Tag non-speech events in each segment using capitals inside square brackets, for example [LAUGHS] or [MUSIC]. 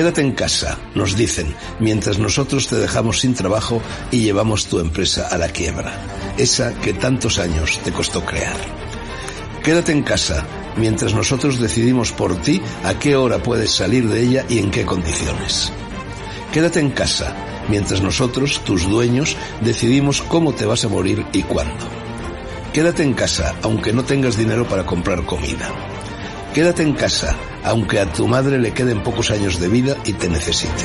Quédate en casa, nos dicen, mientras nosotros te dejamos sin trabajo y llevamos tu empresa a la quiebra, esa que tantos años te costó crear. Quédate en casa, mientras nosotros decidimos por ti a qué hora puedes salir de ella y en qué condiciones. Quédate en casa, mientras nosotros, tus dueños, decidimos cómo te vas a morir y cuándo. Quédate en casa, aunque no tengas dinero para comprar comida. Quédate en casa, aunque a tu madre le queden pocos años de vida y te necesite.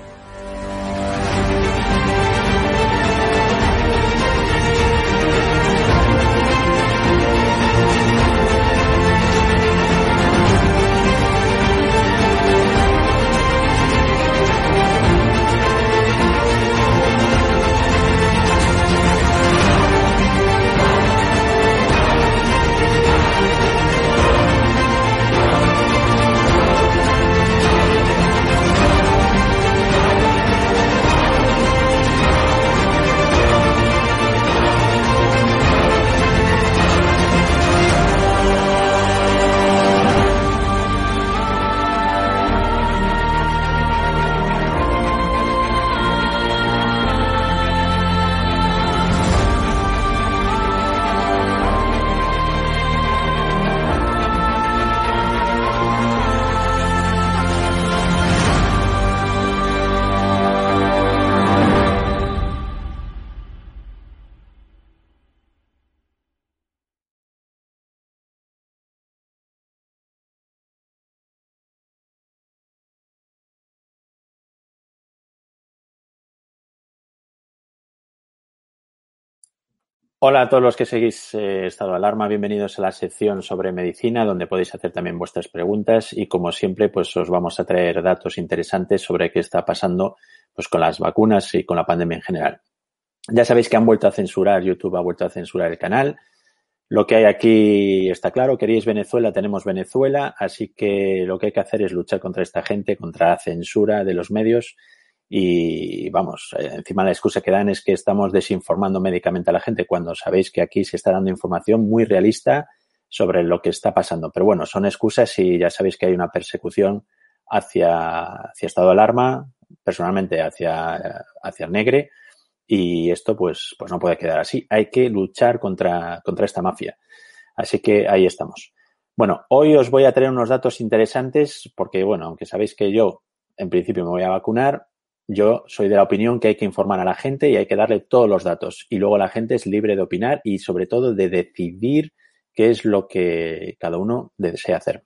Hola a todos los que seguís eh, Estado de Alarma, bienvenidos a la sección sobre medicina, donde podéis hacer también vuestras preguntas y como siempre, pues os vamos a traer datos interesantes sobre qué está pasando pues con las vacunas y con la pandemia en general. Ya sabéis que han vuelto a censurar, YouTube ha vuelto a censurar el canal. Lo que hay aquí está claro, queréis Venezuela, tenemos Venezuela, así que lo que hay que hacer es luchar contra esta gente, contra la censura de los medios y vamos, eh, encima la excusa que dan es que estamos desinformando médicamente a la gente cuando sabéis que aquí se está dando información muy realista sobre lo que está pasando. Pero bueno, son excusas y ya sabéis que hay una persecución hacia, hacia estado de alarma, personalmente hacia, hacia negre y esto pues, pues no puede quedar así. Hay que luchar contra, contra esta mafia. Así que ahí estamos. Bueno, hoy os voy a traer unos datos interesantes porque, bueno, aunque sabéis que yo en principio me voy a vacunar, yo soy de la opinión que hay que informar a la gente y hay que darle todos los datos. Y luego la gente es libre de opinar y sobre todo de decidir qué es lo que cada uno desea hacer.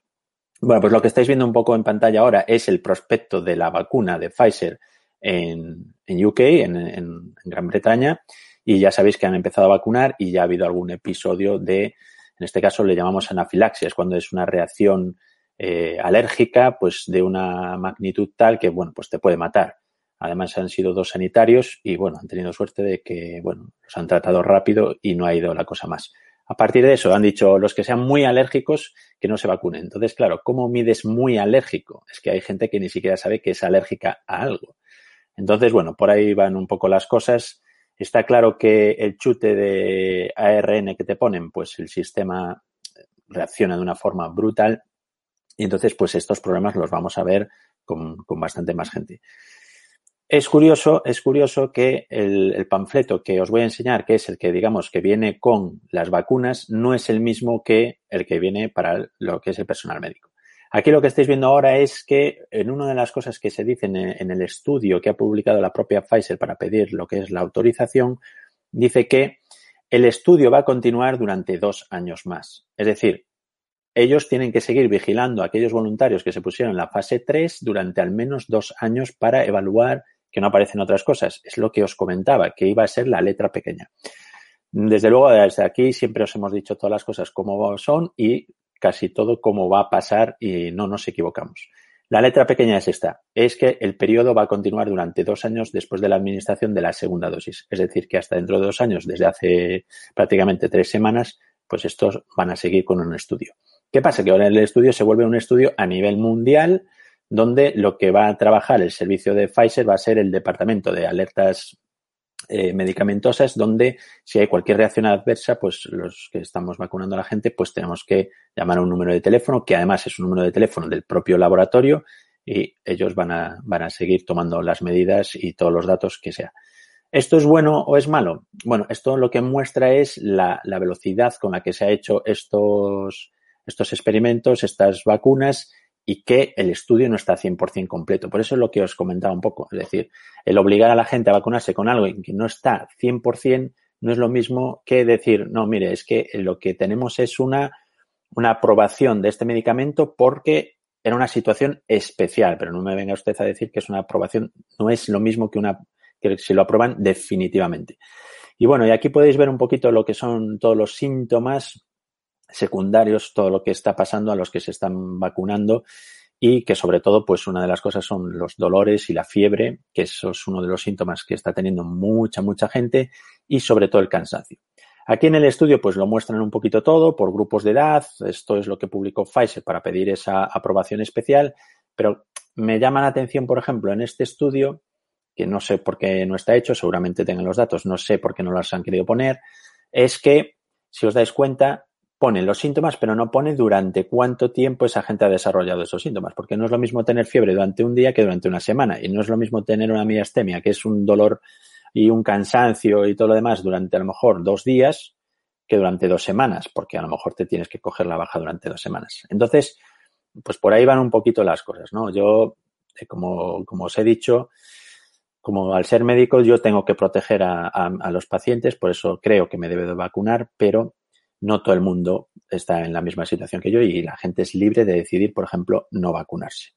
Bueno, pues lo que estáis viendo un poco en pantalla ahora es el prospecto de la vacuna de Pfizer en, en UK, en, en, Gran Bretaña, y ya sabéis que han empezado a vacunar y ya ha habido algún episodio de, en este caso le llamamos anafilaxia, es cuando es una reacción eh, alérgica, pues de una magnitud tal que, bueno, pues te puede matar. Además han sido dos sanitarios y bueno, han tenido suerte de que, bueno, los han tratado rápido y no ha ido la cosa más. A partir de eso han dicho los que sean muy alérgicos que no se vacunen. Entonces, claro, ¿cómo mides muy alérgico? Es que hay gente que ni siquiera sabe que es alérgica a algo. Entonces, bueno, por ahí van un poco las cosas. Está claro que el chute de ARN que te ponen, pues el sistema reacciona de una forma brutal y entonces, pues estos problemas los vamos a ver con, con bastante más gente. Es curioso, es curioso que el, panfleto que os voy a enseñar, que es el que digamos que viene con las vacunas, no es el mismo que el que viene para lo que es el personal médico. Aquí lo que estáis viendo ahora es que en una de las cosas que se dicen en, en el estudio que ha publicado la propia Pfizer para pedir lo que es la autorización, dice que el estudio va a continuar durante dos años más. Es decir, ellos tienen que seguir vigilando a aquellos voluntarios que se pusieron en la fase 3 durante al menos dos años para evaluar que no aparecen otras cosas. Es lo que os comentaba, que iba a ser la letra pequeña. Desde luego, desde aquí siempre os hemos dicho todas las cosas como son y casi todo como va a pasar y no nos equivocamos. La letra pequeña es esta, es que el periodo va a continuar durante dos años después de la administración de la segunda dosis. Es decir, que hasta dentro de dos años, desde hace prácticamente tres semanas, pues estos van a seguir con un estudio. ¿Qué pasa? Que ahora el estudio se vuelve un estudio a nivel mundial donde lo que va a trabajar el servicio de Pfizer va a ser el departamento de alertas eh, medicamentosas donde si hay cualquier reacción adversa, pues los que estamos vacunando a la gente, pues tenemos que llamar a un número de teléfono, que además es un número de teléfono del propio laboratorio y ellos van a, van a seguir tomando las medidas y todos los datos que sea. ¿Esto es bueno o es malo? Bueno, esto lo que muestra es la, la velocidad con la que se ha hecho estos, estos experimentos, estas vacunas y que el estudio no está 100% completo. Por eso es lo que os comentaba un poco. Es decir, el obligar a la gente a vacunarse con algo que no está 100% no es lo mismo que decir, no, mire, es que lo que tenemos es una, una aprobación de este medicamento porque era una situación especial, pero no me venga usted a decir que es una aprobación, no es lo mismo que una, que si lo aprueban definitivamente. Y bueno, y aquí podéis ver un poquito lo que son todos los síntomas secundarios, todo lo que está pasando a los que se están vacunando y que sobre todo, pues una de las cosas son los dolores y la fiebre, que eso es uno de los síntomas que está teniendo mucha, mucha gente y sobre todo el cansancio. Aquí en el estudio, pues lo muestran un poquito todo por grupos de edad. Esto es lo que publicó Pfizer para pedir esa aprobación especial. Pero me llama la atención, por ejemplo, en este estudio, que no sé por qué no está hecho, seguramente tengan los datos, no sé por qué no los han querido poner, es que, si os dais cuenta, pone los síntomas, pero no pone durante cuánto tiempo esa gente ha desarrollado esos síntomas, porque no es lo mismo tener fiebre durante un día que durante una semana, y no es lo mismo tener una miastemia, que es un dolor y un cansancio y todo lo demás durante a lo mejor dos días que durante dos semanas, porque a lo mejor te tienes que coger la baja durante dos semanas. Entonces, pues por ahí van un poquito las cosas, ¿no? Yo, eh, como, como os he dicho, como al ser médico, yo tengo que proteger a, a los pacientes, por eso creo que me debe de vacunar, pero no todo el mundo está en la misma situación que yo y la gente es libre de decidir, por ejemplo, no vacunarse.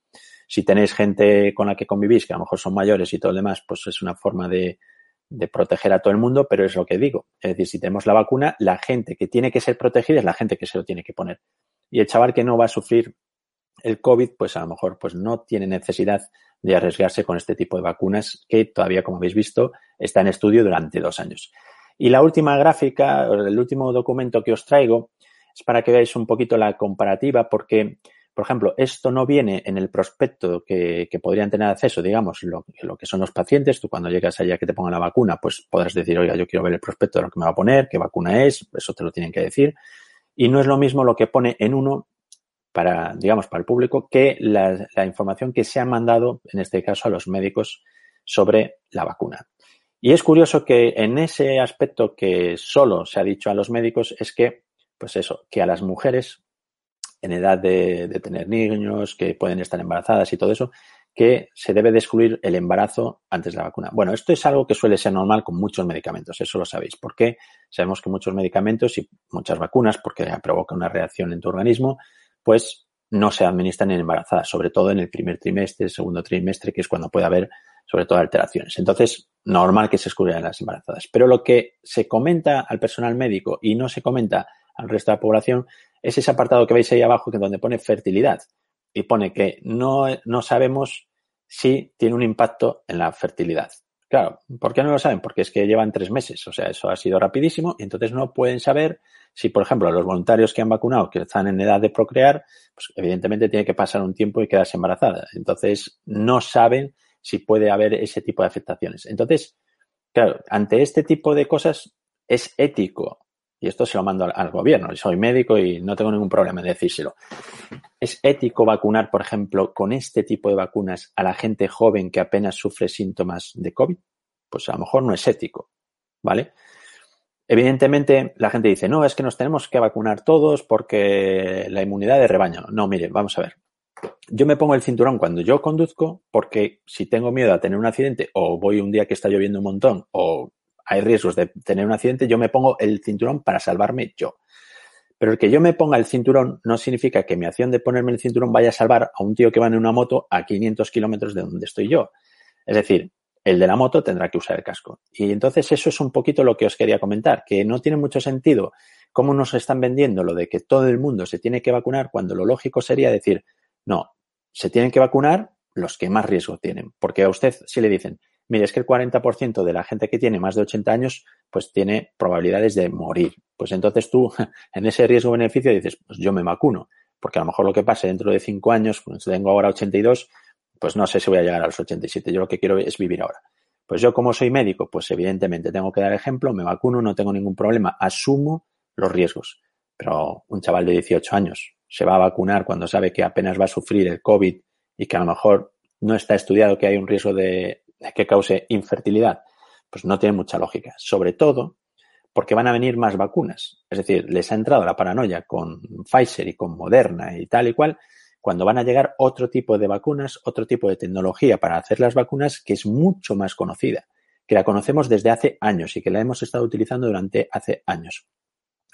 Si tenéis gente con la que convivís, que a lo mejor son mayores y todo lo demás, pues es una forma de, proteger a todo el mundo, pero es lo que digo. Es decir, si tenemos la vacuna, la gente que tiene que ser protegida es la gente que se lo tiene que poner. Y el chaval que no va a sufrir el COVID, pues a lo mejor pues no tiene necesidad de arriesgarse con este tipo de vacunas que todavía, como habéis visto, está en estudio durante dos años. Y la última gráfica, el último documento que os traigo, es para que veáis un poquito la comparativa, porque, por ejemplo, esto no viene en el prospecto que, podrían tener acceso, digamos, lo, lo, que son los pacientes. Tú cuando llegas allá que te pongan la vacuna, pues podrás decir, oiga, yo quiero ver el prospecto de lo que me va a poner, qué vacuna es, eso te lo tienen que decir. Y no es lo mismo lo que pone en uno para, digamos, para el público que la, la información que se ha mandado, en este caso, a los médicos sobre la vacuna. Y es curioso que en ese aspecto que solo se ha dicho a los médicos es que, pues eso, que a las mujeres en edad de, tener niños, que pueden estar embarazadas y todo eso, que se debe de excluir el embarazo antes de la vacuna. Bueno, esto es algo que suele ser normal con muchos medicamentos, eso lo sabéis. ¿Por qué? Sabemos que muchos medicamentos y muchas vacunas, porque provoca una reacción en tu organismo, pues no se administran en embarazadas, sobre todo en el primer trimestre, segundo trimestre, que es cuando puede haber sobre todo alteraciones. Entonces, normal que se excluyan las embarazadas. Pero lo que se comenta al personal médico y no se comenta al resto de la población es ese apartado que veis ahí abajo que donde pone fertilidad y pone que no, no sabemos si tiene un impacto en la fertilidad. Claro, ¿por qué no lo saben? Porque es que llevan tres meses, o sea, eso ha sido rapidísimo y entonces no pueden saber si, por ejemplo, los voluntarios que han vacunado, que están en edad de procrear, pues evidentemente tiene que pasar un tiempo y quedarse embarazada. Entonces no saben si puede haber ese tipo de afectaciones. Entonces, claro, ante este tipo de cosas es ético, y esto se lo mando al, gobierno, soy médico y no tengo ningún problema en decírselo. ¿Es ético vacunar, por ejemplo, con este tipo de vacunas a la gente joven que apenas sufre síntomas de COVID? Pues a lo mejor no es ético, ¿vale? Evidentemente, la gente dice, no, es que nos tenemos que vacunar todos porque la inmunidad de rebaño. No, mire, vamos a ver yo me pongo el cinturón cuando yo conduzco porque si tengo miedo a tener un accidente o voy un día que está lloviendo un montón o hay riesgos de tener un accidente, yo me pongo el cinturón para salvarme yo. Pero el que yo me ponga el cinturón no significa que mi acción de ponerme el cinturón vaya a salvar a un tío que va en una moto a 500 kilómetros de donde estoy yo. Es decir, el de la moto tendrá que usar el casco. Y entonces eso es un poquito lo que os quería comentar, que no tiene mucho sentido cómo nos están vendiendo lo de que todo el mundo se tiene que vacunar cuando lo lógico sería decir, no, se tienen que vacunar los que más riesgo tienen. Porque a usted si le dicen, mire, es que el 40% de la gente que tiene más de 80 años, pues tiene probabilidades de morir. Pues entonces tú, [LAUGHS] en ese riesgo-beneficio, dices, pues yo me vacuno. Porque a lo mejor lo que pase dentro de 5 años, pues tengo ahora 82, pues no sé si voy a llegar a los 87. Yo lo que quiero es vivir ahora. Pues yo como soy médico, pues evidentemente tengo que dar ejemplo, me vacuno, no tengo ningún problema, asumo los riesgos. Pero un chaval de 18 años se va a vacunar cuando sabe que apenas va a sufrir el COVID y que a lo mejor no está estudiado que hay un riesgo de, que cause infertilidad, pues no tiene mucha lógica. Sobre todo porque van a venir más vacunas. Es decir, les ha entrado la paranoia con Pfizer y con Moderna y tal y cual, cuando van a llegar otro tipo de vacunas, otro tipo de tecnología para hacer las vacunas que es mucho más conocida, que la conocemos desde hace años y que la hemos estado utilizando durante hace años.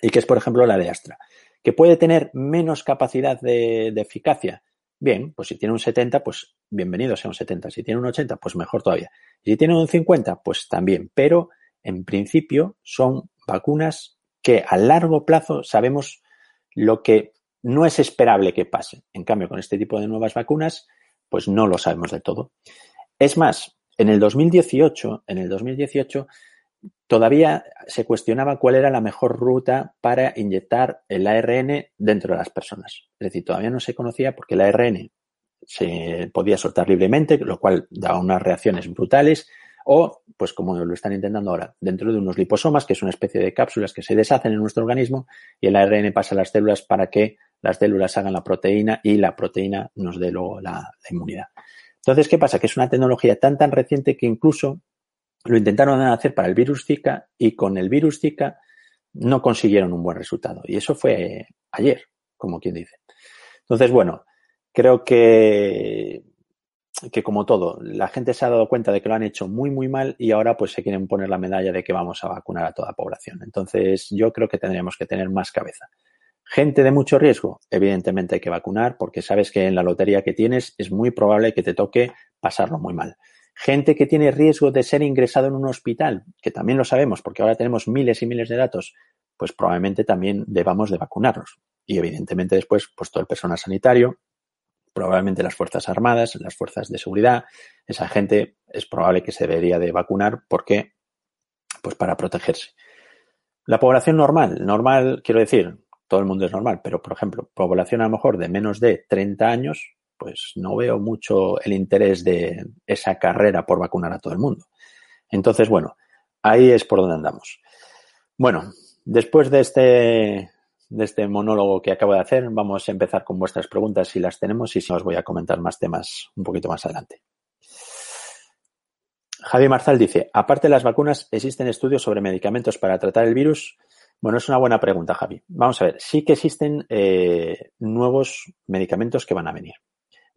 Y que es, por ejemplo, la de Astra, que puede tener menos capacidad de, eficacia, Bien, pues si tiene un 70, pues bienvenido sea un 70. Si tiene un 80, pues mejor todavía. Si tiene un 50, pues también. Pero en principio son vacunas que a largo plazo sabemos lo que no es esperable que pase. En cambio, con este tipo de nuevas vacunas, pues no lo sabemos de todo. Es más, en el 2018, en el 2018 todavía se cuestionaba cuál era la mejor ruta para inyectar el ARN dentro de las personas. Es decir, todavía no se conocía porque el ARN se podía soltar libremente, lo cual daba unas reacciones brutales, o, pues como lo están intentando ahora, dentro de unos liposomas, que es una especie de cápsulas que se deshacen en nuestro organismo, y el ARN pasa a las células para que las células hagan la proteína y la proteína nos dé luego la, la inmunidad. Entonces, ¿qué pasa? Que es una tecnología tan tan reciente que incluso lo intentaron hacer para el virus Zika y con el virus Zika no consiguieron un buen resultado. Y eso fue ayer, como quien dice. Entonces, bueno, creo que, que como todo, la gente se ha dado cuenta de que lo han hecho muy, muy mal y ahora pues se quieren poner la medalla de que vamos a vacunar a toda la población. Entonces, yo creo que tendríamos que tener más cabeza. Gente de mucho riesgo, evidentemente hay que vacunar porque sabes que en la lotería que tienes es muy probable que te toque pasarlo muy mal. Gente que tiene riesgo de ser ingresado en un hospital, que también lo sabemos porque ahora tenemos miles y miles de datos, pues probablemente también debamos de vacunarlos. Y evidentemente después, pues todo el personal sanitario, probablemente las Fuerzas Armadas, las Fuerzas de Seguridad, esa gente es probable que se debería de vacunar porque, pues para protegerse. La población normal, normal, quiero decir, todo el mundo es normal, pero por ejemplo, población a lo mejor de menos de 30 años, pues no veo mucho el interés de esa carrera por vacunar a todo el mundo. Entonces, bueno, ahí es por donde andamos. Bueno, después de este, de este monólogo que acabo de hacer, vamos a empezar con vuestras preguntas si las tenemos y si os voy a comentar más temas un poquito más adelante. Javi Marzal dice, aparte de las vacunas, ¿existen estudios sobre medicamentos para tratar el virus? Bueno, es una buena pregunta, Javi. Vamos a ver, sí que existen eh, nuevos medicamentos que van a venir.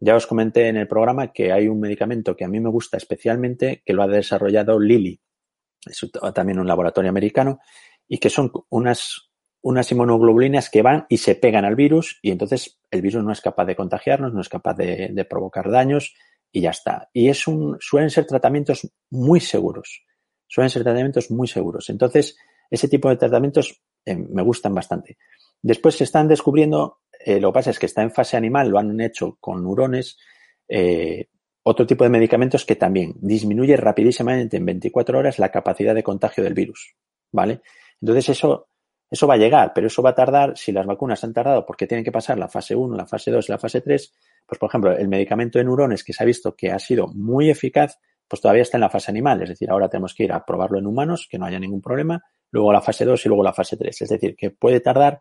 Ya os comenté en el programa que hay un medicamento que a mí me gusta especialmente, que lo ha desarrollado Lilly, es también un laboratorio americano, y que son unas, unas inmunoglobulinas que van y se pegan al virus y entonces el virus no es capaz de contagiarnos, no es capaz de, provocar daños y ya está. Y es un, suelen ser tratamientos muy seguros. Suelen ser tratamientos muy seguros. Entonces, ese tipo de tratamientos eh, me gustan bastante. Después se están descubriendo eh, lo que pasa es que está en fase animal, lo han hecho con neurones, eh, otro tipo de medicamentos que también disminuye rapidísimamente en 24 horas la capacidad de contagio del virus, ¿vale? Entonces eso, eso va a llegar, pero eso va a tardar, si las vacunas han tardado porque tienen que pasar la fase 1, la fase 2 y la fase 3, pues por ejemplo, el medicamento de neurones que se ha visto que ha sido muy eficaz, pues todavía está en la fase animal, es decir, ahora tenemos que ir a probarlo en humanos, que no haya ningún problema, luego la fase 2 y luego la fase 3, es decir, que puede tardar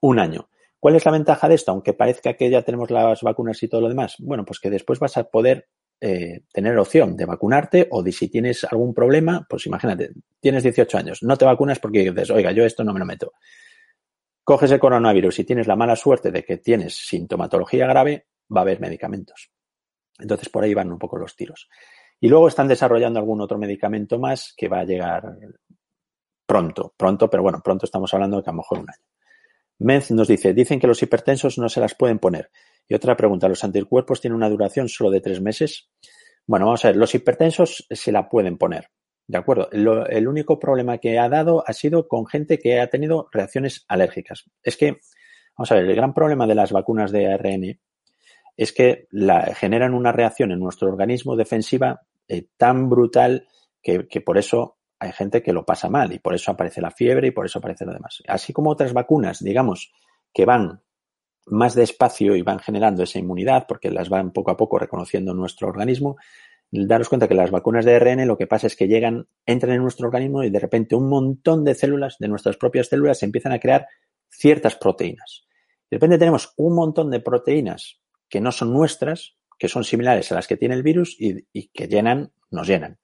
un año. ¿Cuál es la ventaja de esto? Aunque parezca que ya tenemos las vacunas y todo lo demás. Bueno, pues que después vas a poder eh, tener opción de vacunarte o de si tienes algún problema, pues imagínate, tienes 18 años, no te vacunas porque dices, oiga, yo esto no me lo meto. Coges el coronavirus y tienes la mala suerte de que tienes sintomatología grave, va a haber medicamentos. Entonces por ahí van un poco los tiros. Y luego están desarrollando algún otro medicamento más que va a llegar pronto, pronto, pero bueno, pronto estamos hablando de que a lo mejor un año. Menz nos dice, dicen que los hipertensos no se las pueden poner. Y otra pregunta, ¿los anticuerpos tienen una duración solo de tres meses? Bueno, vamos a ver, los hipertensos se la pueden poner, ¿de acuerdo? el único problema que ha dado ha sido con gente que ha tenido reacciones alérgicas. Es que, vamos a ver, el gran problema de las vacunas de ARN es que la, generan una reacción en nuestro organismo defensiva eh, tan brutal que, por eso hay gente que lo pasa mal y por eso aparece la fiebre y por eso aparece lo demás. Así como otras vacunas, digamos, que van más despacio y van generando esa inmunidad porque las van poco a poco reconociendo nuestro organismo, daros cuenta que las vacunas de ARN lo que pasa es que llegan, entran en nuestro organismo y de repente un montón de células, de nuestras propias células, se empiezan a crear ciertas proteínas. De repente tenemos un montón de proteínas que no son nuestras, que son similares a las que tiene el virus y, y que llenan, nos llenan.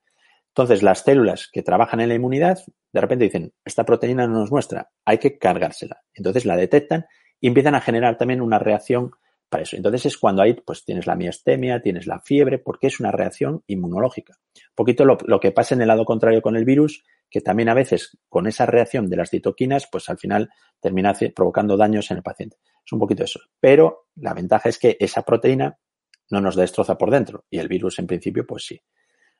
Entonces, las células que trabajan en la inmunidad, de repente dicen, esta proteína no nos muestra, hay que cargársela. Entonces la detectan y empiezan a generar también una reacción para eso. Entonces es cuando ahí pues tienes la miastemia, tienes la fiebre, porque es una reacción inmunológica. Un poquito lo, que pasa en el lado contrario con el virus, que también a veces con esa reacción de las citoquinas, pues al final termina provocando daños en el paciente. Es un poquito eso. Pero la ventaja es que esa proteína no nos destroza por dentro y el virus en principio pues sí.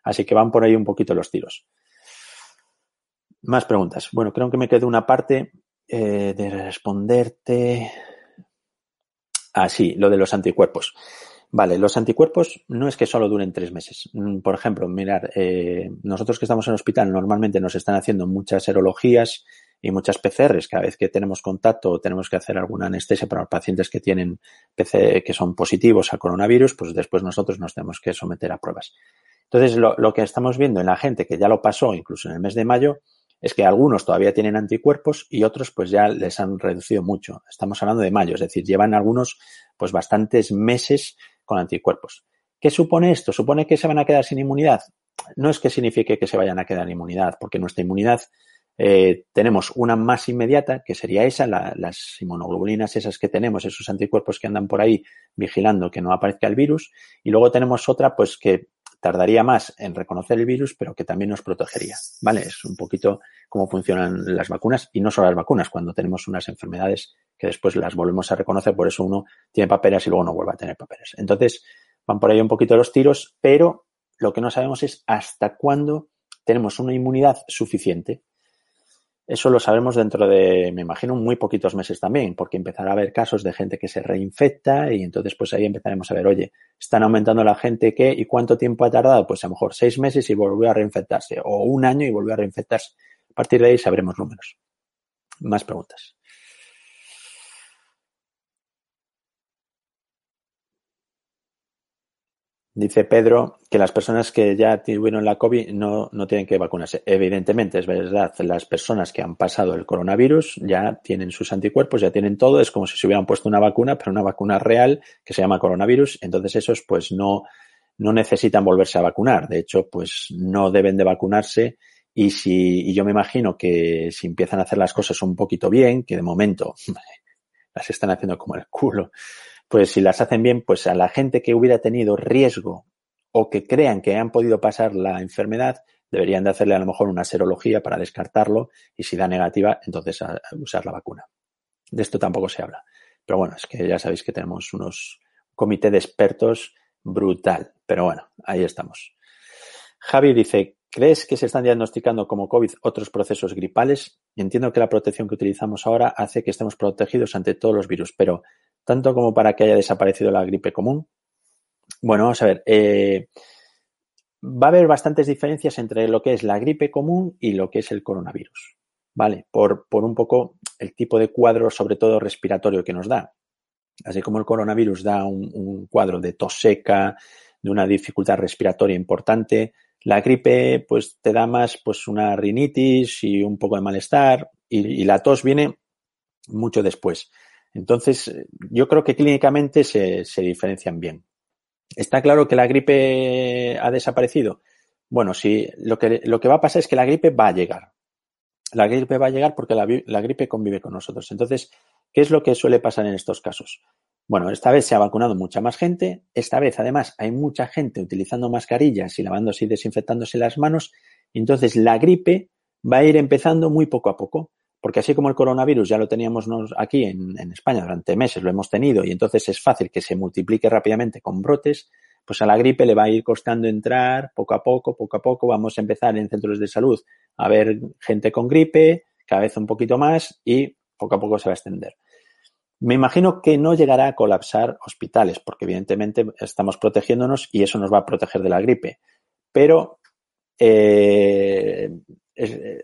Así que van por ahí un poquito los tiros. Más preguntas. Bueno, creo que me quedó una parte eh, de responderte. Ah, sí, lo de los anticuerpos. Vale, los anticuerpos no es que solo duren tres meses. Mm, por ejemplo, mirar, eh, nosotros que estamos en el hospital normalmente nos están haciendo muchas serologías y muchas PCRs. Cada vez que tenemos contacto o tenemos que hacer alguna anestesia para los pacientes que tienen PC, que son positivos al coronavirus, pues después nosotros nos tenemos que someter a pruebas. Entonces, lo, lo que estamos viendo en la gente que ya lo pasó, incluso en el mes de mayo, es que algunos todavía tienen anticuerpos y otros pues ya les han reducido mucho. Estamos hablando de mayo, es decir, llevan algunos pues bastantes meses con anticuerpos. ¿Qué supone esto? ¿Supone que se van a quedar sin inmunidad? No es que signifique que se vayan a quedar sin inmunidad, porque nuestra inmunidad eh, tenemos una más inmediata, que sería esa, las inmunoglobulinas esas que tenemos, esos anticuerpos que andan por ahí vigilando que no aparezca el virus, y luego tenemos otra, pues que tardaría más en reconocer el virus, pero que también nos protegería. ¿Vale? Es un poquito cómo funcionan las vacunas y no solo las vacunas, cuando tenemos unas enfermedades que después las volvemos a reconocer, por eso uno tiene papeles y luego no vuelve a tener papeles. Entonces, van por ahí un poquito los tiros, pero lo que no sabemos es hasta cuándo tenemos una inmunidad suficiente eso lo sabemos dentro de, me imagino, muy poquitos meses también, porque empezará a haber casos de gente que se reinfecta y entonces pues ahí empezaremos a ver, oye, están aumentando la gente que, ¿y cuánto tiempo ha tardado? Pues a lo mejor seis meses y volvió a reinfectarse, o un año y volvió a reinfectarse. A partir de ahí sabremos números. Más preguntas. Dice Pedro que las personas que ya tuvieron la COVID no, no tienen que vacunarse. Evidentemente, es verdad, las personas que han pasado el coronavirus ya tienen sus anticuerpos, ya tienen todo, es como si se hubieran puesto una vacuna, pero una vacuna real que se llama coronavirus, entonces esos pues no, no necesitan volverse a vacunar. De hecho, pues no deben de vacunarse y si, y yo me imagino que si empiezan a hacer las cosas un poquito bien, que de momento [LAUGHS] las están haciendo como el culo, pues si las hacen bien, pues a la gente que hubiera tenido riesgo o que crean que han podido pasar la enfermedad, deberían de hacerle a lo mejor una serología para descartarlo y si da negativa, entonces usar la vacuna. De esto tampoco se habla. Pero bueno, es que ya sabéis que tenemos unos comité de expertos brutal. Pero bueno, ahí estamos. Javi dice, ¿crees que se están diagnosticando como COVID otros procesos gripales? Entiendo que la protección que utilizamos ahora hace que estemos protegidos ante todos los virus, pero tanto como para que haya desaparecido la gripe común. Bueno, vamos a ver. Eh, va a haber bastantes diferencias entre lo que es la gripe común y lo que es el coronavirus. ¿Vale? Por, por un poco el tipo de cuadro, sobre todo respiratorio, que nos da. Así como el coronavirus da un, cuadro de tos seca, de una dificultad respiratoria importante, la gripe pues te da más pues una rinitis y un poco de malestar y la tos viene mucho después. Entonces, yo creo que clínicamente se, se diferencian bien. ¿Está claro que la gripe ha desaparecido? Bueno, sí, lo que, lo que va a pasar es que la gripe va a llegar. La gripe va a llegar porque la, la gripe convive con nosotros. Entonces, ¿qué es lo que suele pasar en estos casos? Bueno, esta vez se ha vacunado mucha más gente. Esta vez, además, hay mucha gente utilizando mascarillas y lavándose y desinfectándose las manos. Entonces, la gripe va a ir empezando muy poco a poco. Porque así como el coronavirus ya lo teníamos aquí en, España durante meses, lo hemos tenido y entonces es fácil que se multiplique rápidamente con brotes, pues a la gripe le va a ir costando entrar poco a poco, poco a poco. Vamos a empezar en centros de salud a ver gente con gripe, cada vez un poquito más y poco a poco se va a extender. Me imagino que no llegará a colapsar hospitales, porque evidentemente estamos protegiéndonos y eso nos va a proteger de la gripe. Pero eh, eh,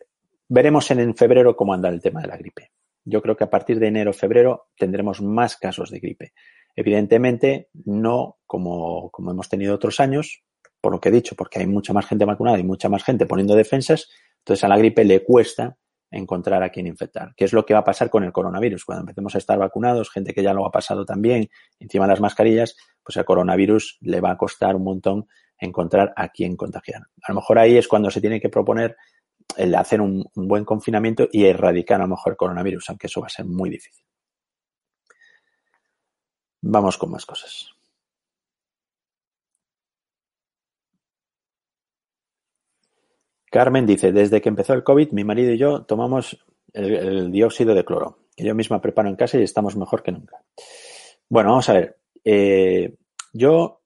veremos en, febrero cómo anda el tema de la gripe. Yo creo que a partir de enero, febrero tendremos más casos de gripe. Evidentemente, no como, como hemos tenido otros años, por lo que he dicho, porque hay mucha más gente vacunada y mucha más gente poniendo defensas, entonces a la gripe le cuesta encontrar a quien infectar. ¿Qué es lo que va a pasar con el coronavirus? Cuando empecemos a estar vacunados, gente que ya lo ha pasado también, encima de las mascarillas, pues al coronavirus le va a costar un montón encontrar a quién contagiar. A lo mejor ahí es cuando se tiene que proponer el hacer un, buen confinamiento y erradicar a lo mejor el coronavirus, aunque eso va a ser muy difícil. Vamos con más cosas. Carmen dice, desde que empezó el COVID, mi marido y yo tomamos el, el dióxido de cloro, que yo misma preparo en casa y estamos mejor que nunca. Bueno, vamos a ver. Eh, yo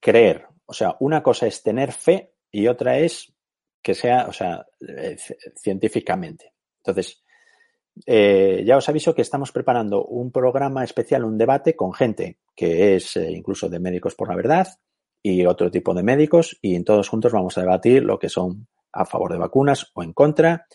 creer, o sea, una cosa es tener fe y otra es que sea, o sea, eh, científicamente. Entonces, eh, ya os aviso que estamos preparando un programa especial, un debate con gente que es eh, incluso de Médicos por la Verdad y otro tipo de médicos y todos juntos vamos a debatir lo que son a favor de vacunas o en contra.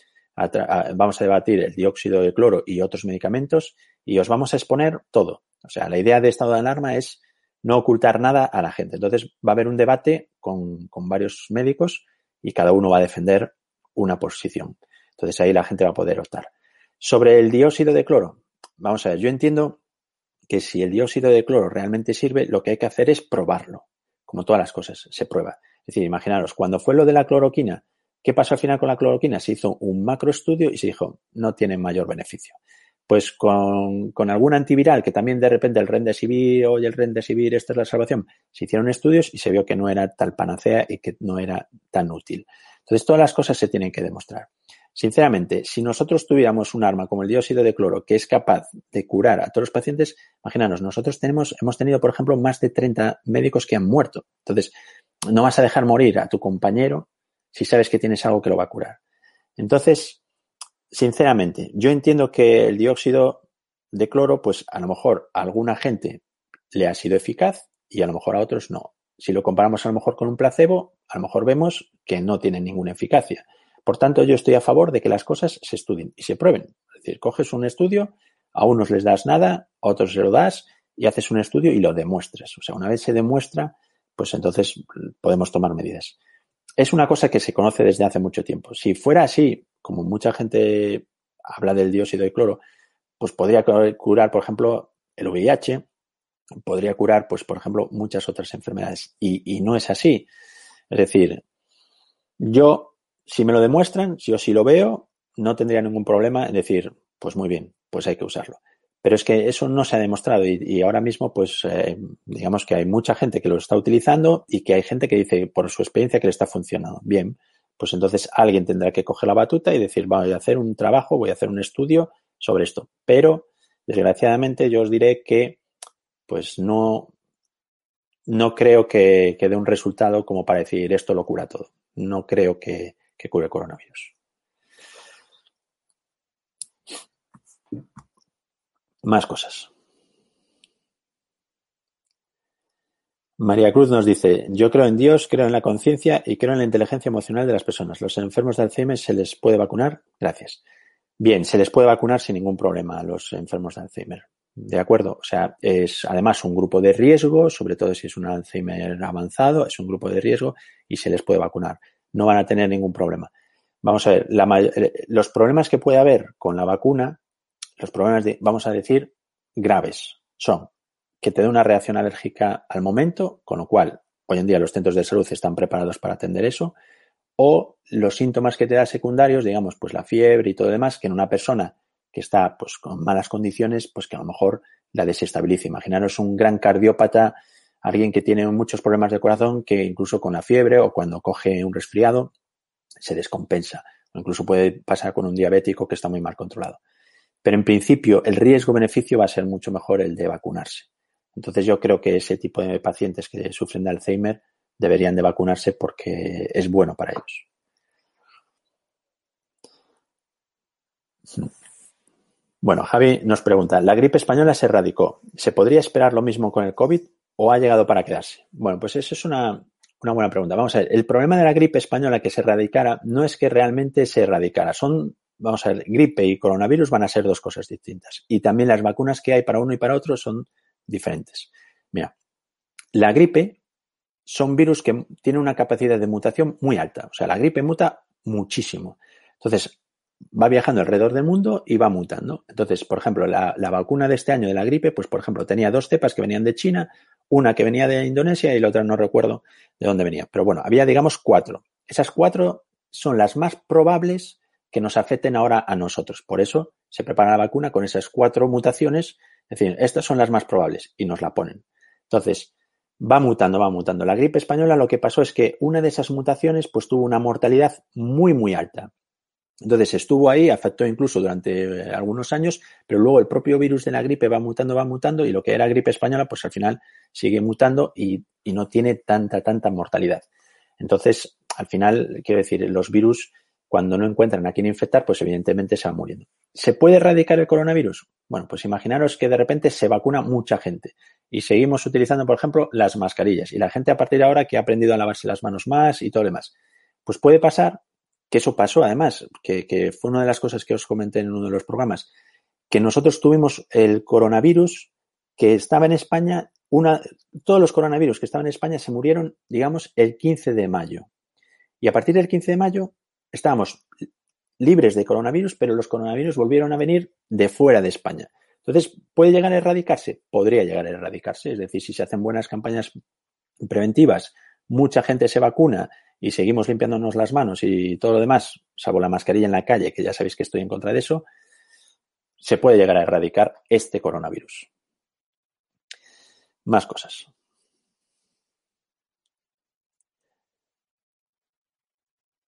Vamos a debatir el dióxido de cloro y otros medicamentos y os vamos a exponer todo. O sea, la idea de estado de alarma es no ocultar nada a la gente. Entonces va a haber un debate con, con varios médicos y cada uno va a defender una posición. Entonces ahí la gente va a poder optar. Sobre el dióxido de cloro, vamos a ver, yo entiendo que si el dióxido de cloro realmente sirve, lo que hay que hacer es probarlo. Como todas las cosas, se prueba. Es decir, imaginaros, cuando fue lo de la cloroquina, ¿Qué pasó al final con la cloroquina? Se hizo un macroestudio y se dijo, no tiene mayor beneficio. Pues con, con algún antiviral, que también de repente el Remdesivir o el Remdesivir, esta es la salvación, se hicieron estudios y se vio que no era tal panacea y que no era tan útil. Entonces, todas las cosas se tienen que demostrar. Sinceramente, si nosotros tuviéramos un arma como el dióxido de cloro que es capaz de curar a todos los pacientes, imaginanos, nosotros tenemos, hemos tenido, por ejemplo, más de 30 médicos que han muerto. Entonces, no vas a dejar morir a tu compañero si sabes que tienes algo que lo va a curar. Entonces, sinceramente, yo entiendo que el dióxido de cloro, pues a lo mejor a alguna gente le ha sido eficaz y a lo mejor a otros no. Si lo comparamos a lo mejor con un placebo, a lo mejor vemos que no tiene ninguna eficacia. Por tanto, yo estoy a favor de que las cosas se estudien y se prueben. Es decir, coges un estudio, a unos les das nada, a otros se lo das y haces un estudio y lo demuestras. O sea, una vez se demuestra, pues entonces podemos tomar medidas es una cosa que se conoce desde hace mucho tiempo. Si fuera así, como mucha gente habla del dióxido de cloro, pues podría curar, por ejemplo, el VIH, podría curar, pues, por ejemplo, muchas otras enfermedades. Y, no es así. Es decir, yo, si me lo demuestran, si yo sí lo veo, no tendría ningún problema en decir, pues muy bien, pues hay que usarlo. Pero es que eso no se ha demostrado y, ahora mismo, pues, eh, digamos que hay mucha gente que lo está utilizando y que hay gente que dice por su experiencia que le está funcionando. Bien, pues entonces alguien tendrá que coger la batuta y decir, voy a hacer un trabajo, voy a hacer un estudio sobre esto. Pero, desgraciadamente, yo os diré que, pues, no, no creo que, que dé un resultado como para decir esto lo cura todo. No creo que, que cure el coronavirus. Más cosas. María Cruz nos dice, yo creo en Dios, creo en la conciencia y creo en la inteligencia emocional de las personas. ¿Los enfermos de Alzheimer se les puede vacunar? Gracias. Bien, se les puede vacunar sin ningún problema a los enfermos de Alzheimer. De acuerdo. O sea, es además un grupo de riesgo, sobre todo si es un Alzheimer avanzado, es un grupo de riesgo y se les puede vacunar. No van a tener ningún problema. Vamos a ver, la, los problemas que puede haber con la vacuna los problemas, de, vamos a decir, graves son que te dé una reacción alérgica al momento, con lo cual hoy en día los centros de salud están preparados para atender eso, o los síntomas que te da secundarios, digamos, pues la fiebre y todo lo demás, que en una persona que está pues con malas condiciones, pues que a lo mejor la desestabiliza. Imaginaros un gran cardiópata, alguien que tiene muchos problemas de corazón, que incluso con la fiebre o cuando coge un resfriado se descompensa. O incluso puede pasar con un diabético que está muy mal controlado. Pero en principio el riesgo-beneficio va a ser mucho mejor el de vacunarse. Entonces yo creo que ese tipo de pacientes que sufren de Alzheimer deberían de vacunarse porque es bueno para ellos. Bueno, Javi nos pregunta, ¿la gripe española se erradicó? ¿Se podría esperar lo mismo con el COVID o ha llegado para quedarse? Bueno, pues eso es una, buena pregunta. Vamos a ver, el problema de la gripe española que se erradicara no es que realmente se erradicara, son, vamos a ver, gripe y coronavirus van a ser dos cosas distintas. Y también las vacunas que hay para uno y para otro son diferentes. Mira, la gripe son virus que tienen una capacidad de mutación muy alta. O sea, la gripe muta muchísimo. Entonces, va viajando alrededor del mundo y va mutando. Entonces, por ejemplo, la, vacuna de este año de la gripe, pues por ejemplo, tenía dos cepas que venían de China, una que venía de Indonesia y la otra no recuerdo de dónde venía. Pero bueno, había, digamos, cuatro. Esas cuatro son las más probables que nos afecten ahora a nosotros. Por eso se prepara la vacuna con esas cuatro mutaciones. Es decir, estas son las más probables y nos la ponen. Entonces, va mutando, va mutando. La gripe española lo que pasó es que una de esas mutaciones pues tuvo una mortalidad muy, muy alta. Entonces estuvo ahí, afectó incluso durante eh, algunos años, pero luego el propio virus de la gripe va mutando, va mutando y lo que era gripe española, pues al final sigue mutando y, no tiene tanta, tanta mortalidad. Entonces, al final, quiero decir, los virus, cuando no encuentran a quién infectar, pues evidentemente se van muriendo. ¿Se puede erradicar el coronavirus? Bueno, pues imaginaros que de repente se vacuna mucha gente y seguimos utilizando, por ejemplo, las mascarillas y la gente a partir de ahora que ha aprendido a lavarse las manos más y todo lo demás. Pues puede pasar que eso pasó además, que, fue una de las cosas que os comenté en uno de los programas, que nosotros tuvimos el coronavirus que estaba en España, una, todos los coronavirus que estaban en España se murieron, digamos, el 15 de mayo. Y a partir del 15 de mayo estábamos libres de coronavirus, pero los coronavirus volvieron a venir de fuera de España. Entonces, ¿puede llegar a erradicarse? Podría llegar a erradicarse. Es decir, si se hacen buenas campañas preventivas, mucha gente se vacuna y seguimos limpiándonos las manos y todo lo demás, salvo la mascarilla en la calle, que ya sabéis que estoy en contra de eso, se puede llegar a erradicar este coronavirus. Más cosas.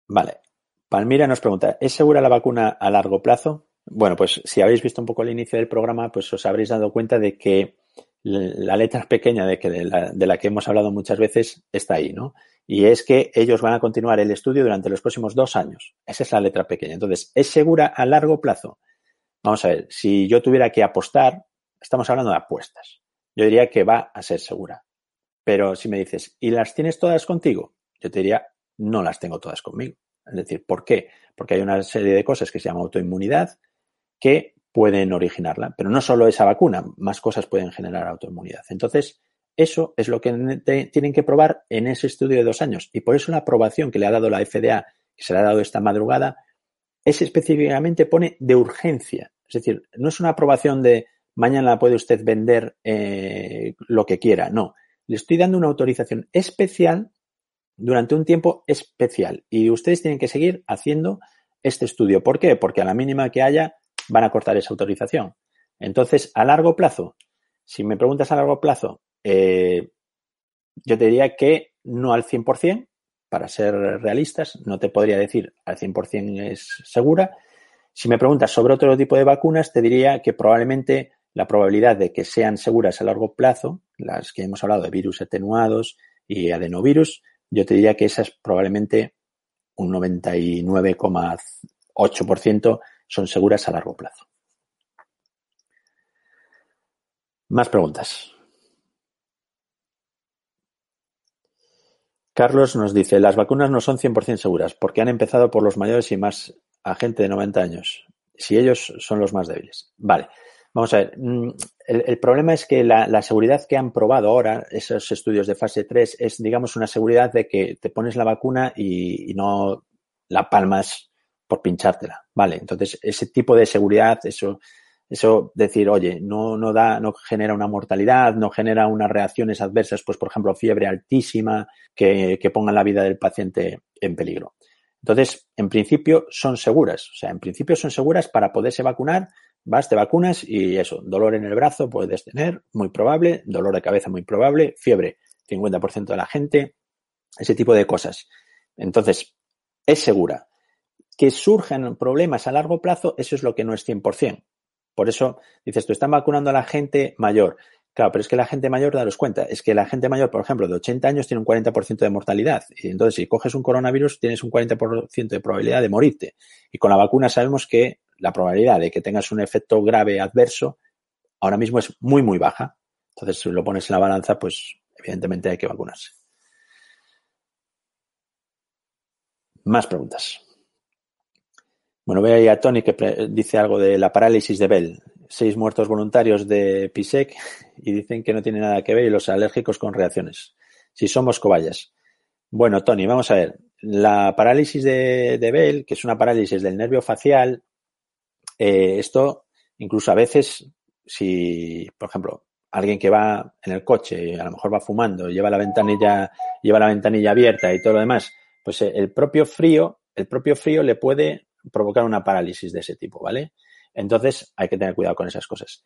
Vale. Palmira nos pregunta, ¿es segura la vacuna a largo plazo? Bueno, pues si habéis visto un poco el inicio del programa, pues os habréis dado cuenta de que la letra pequeña de, que de, la, que hemos hablado muchas veces está ahí, ¿no? Y es que ellos van a continuar el estudio durante los próximos dos años. Esa es la letra pequeña. Entonces, ¿es segura a largo plazo? Vamos a ver, si yo tuviera que apostar, estamos hablando de apuestas. Yo diría que va a ser segura. Pero si me dices, ¿y las tienes todas contigo? Yo te diría, no las tengo todas conmigo. Es decir, ¿por qué? Porque hay una serie de cosas que se llama autoinmunidad que pueden originarla. Pero no solo esa vacuna, más cosas pueden generar autoinmunidad. Entonces, eso es lo que tienen que probar en ese estudio de dos años. Y por eso la aprobación que le ha dado la FDA, que se le ha dado esta madrugada, es específicamente pone de urgencia. Es decir, no es una aprobación de mañana puede usted vender eh, lo que quiera. No, le estoy dando una autorización especial durante un tiempo especial. Y ustedes tienen que seguir haciendo este estudio. ¿Por qué? Porque a la mínima que haya, van a cortar esa autorización. Entonces, a largo plazo, si me preguntas a largo plazo, eh, yo te diría que no al 100%, para ser realistas, no te podría decir al 100% es segura. Si me preguntas sobre otro tipo de vacunas, te diría que probablemente la probabilidad de que sean seguras a largo plazo, las que hemos hablado de virus atenuados y adenovirus, yo te diría que esa es probablemente un 99,8% son seguras a largo plazo. Más preguntas. Carlos nos dice, las vacunas no son 100% seguras porque han empezado por los mayores y más a gente de 90 años, si ellos son los más débiles. Vale, vamos a ver. Mm, el, problema es que la, seguridad que han probado ahora, esos estudios de fase 3, es, digamos, una seguridad de que te pones la vacuna y no la palmas por pinchártela, ¿vale? Entonces, ese tipo de seguridad, eso, eso decir, oye, no, no da, no genera una mortalidad, no genera unas reacciones adversas, pues, por ejemplo, fiebre altísima, que, que pongan la vida del paciente en peligro. Entonces, en principio son seguras, o sea, en principio son seguras para poderse vacunar, vas, te vacunas y eso, dolor en el brazo puedes tener, muy probable, dolor de cabeza muy probable, fiebre, 50% de la gente, ese tipo de cosas. Entonces, es segura que surjan problemas a largo plazo, eso es lo que no es 100%. Por eso, dices, tú están vacunando a la gente mayor. Claro, pero es que la gente mayor, daros cuenta, es que la gente mayor, por ejemplo, de 80 años tiene un 40% de mortalidad. Y entonces, si coges un coronavirus, tienes un 40% de probabilidad de morirte. Y con la vacuna sabemos que la probabilidad de que tengas un efecto grave adverso ahora mismo es muy, muy baja. Entonces, si lo pones en la balanza, pues evidentemente hay que vacunarse. Más preguntas. Bueno, veo ahí a Tony que dice algo de la parálisis de Bell. Seis muertos voluntarios de PISEC y dicen que no tiene nada que ver y los alérgicos con reacciones. Si somos cobayas. Bueno, Tony, vamos a ver. La parálisis de, de Bell, que es una parálisis del nervio facial, eh, esto incluso a veces, si, por ejemplo, alguien que va en el coche a lo mejor va fumando, lleva la ventanilla, lleva la ventanilla abierta y todo lo demás, pues eh, el propio frío, el propio frío le puede provocar una parálisis de ese tipo, ¿vale? Entonces hay que tener cuidado con esas cosas.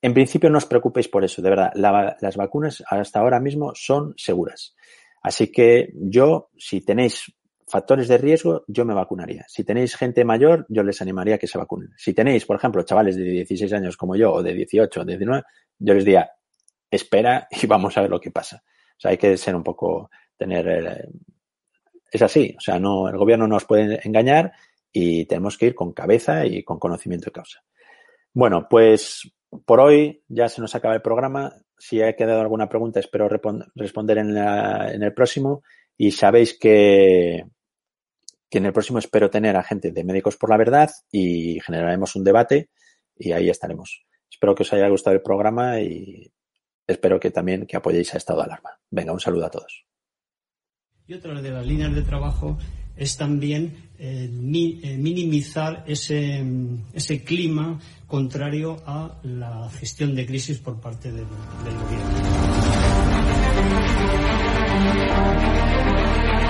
En principio no os preocupéis por eso, de verdad. las vacunas hasta ahora mismo son seguras. Así que yo, si tenéis factores de riesgo, yo me vacunaría. Si tenéis gente mayor, yo les animaría a que se vacunen. Si tenéis, por ejemplo, chavales de 16 años como yo, o de 18, o de 19, yo les diría, espera [LAUGHS] y vamos a ver lo que pasa. O sea, hay que ser un poco, tener, eh, es así. O sea, no, el gobierno nos puede engañar y tenemos que ir con cabeza y con conocimiento de causa. Bueno, pues por hoy ya se nos acaba el programa. Si ha quedado alguna pregunta, espero responder en, el próximo. Y sabéis que, que en el próximo espero tener a gente de Médicos por la Verdad y generaremos un debate y ahí estaremos. Espero que os haya gustado el programa y espero que también que apoyéis a Estado de Alarma. Venga, un saludo a todos. Y otra de las líneas de trabajo es también eh, eh, minimizar ese, ese, clima contrario a la gestión de crisis por parte del, del gobierno.